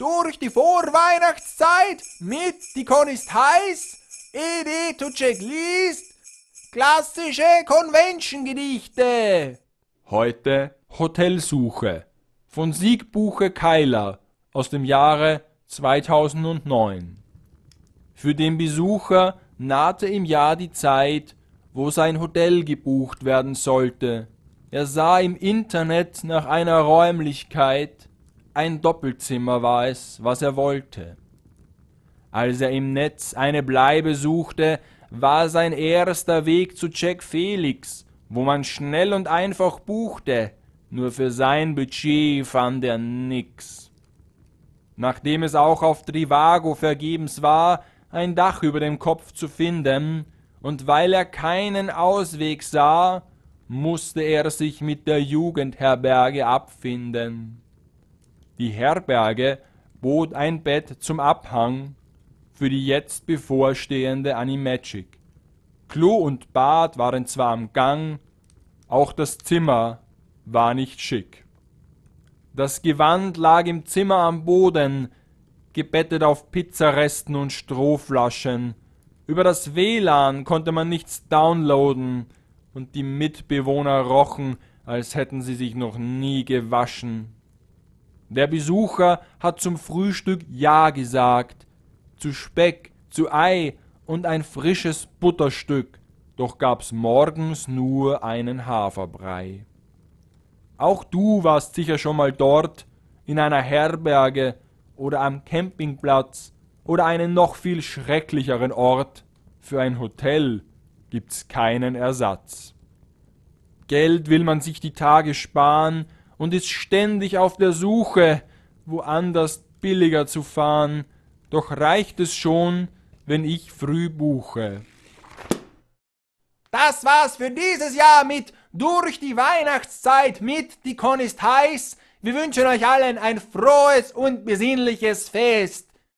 durch die Vorweihnachtszeit mit Die Con ist heiß, Edi Tucek liest, klassische Convention-Gedichte. Heute Hotelsuche von Siegbuche Keiler aus dem Jahre 2009. Für den Besucher nahte im Jahr die Zeit, wo sein Hotel gebucht werden sollte. Er sah im Internet nach einer Räumlichkeit, ein Doppelzimmer war es, was er wollte. Als er im Netz eine Bleibe suchte, war sein erster Weg zu Jack Felix, wo man schnell und einfach buchte, nur für sein Budget fand er nix. Nachdem es auch auf Trivago vergebens war, ein Dach über dem Kopf zu finden, und weil er keinen Ausweg sah, musste er sich mit der Jugendherberge abfinden. Die Herberge bot ein Bett zum Abhang für die jetzt bevorstehende Animagic. Klo und Bad waren zwar am Gang, auch das Zimmer war nicht schick. Das Gewand lag im Zimmer am Boden, gebettet auf Pizzaresten und Strohflaschen. Über das WLAN konnte man nichts downloaden, und die Mitbewohner rochen, als hätten sie sich noch nie gewaschen. Der Besucher hat zum Frühstück Ja gesagt, zu Speck, zu Ei und ein frisches Butterstück, doch gab's morgens nur einen Haferbrei. Auch du warst sicher schon mal dort, in einer Herberge oder am Campingplatz oder einen noch viel schrecklicheren Ort. Für ein Hotel gibt's keinen Ersatz. Geld will man sich die Tage sparen und ist ständig auf der Suche, woanders billiger zu fahren, doch reicht es schon, wenn ich früh buche. Das war's für dieses Jahr mit Durch die Weihnachtszeit mit Die Con ist heiß. Wir wünschen euch allen ein frohes und besinnliches Fest.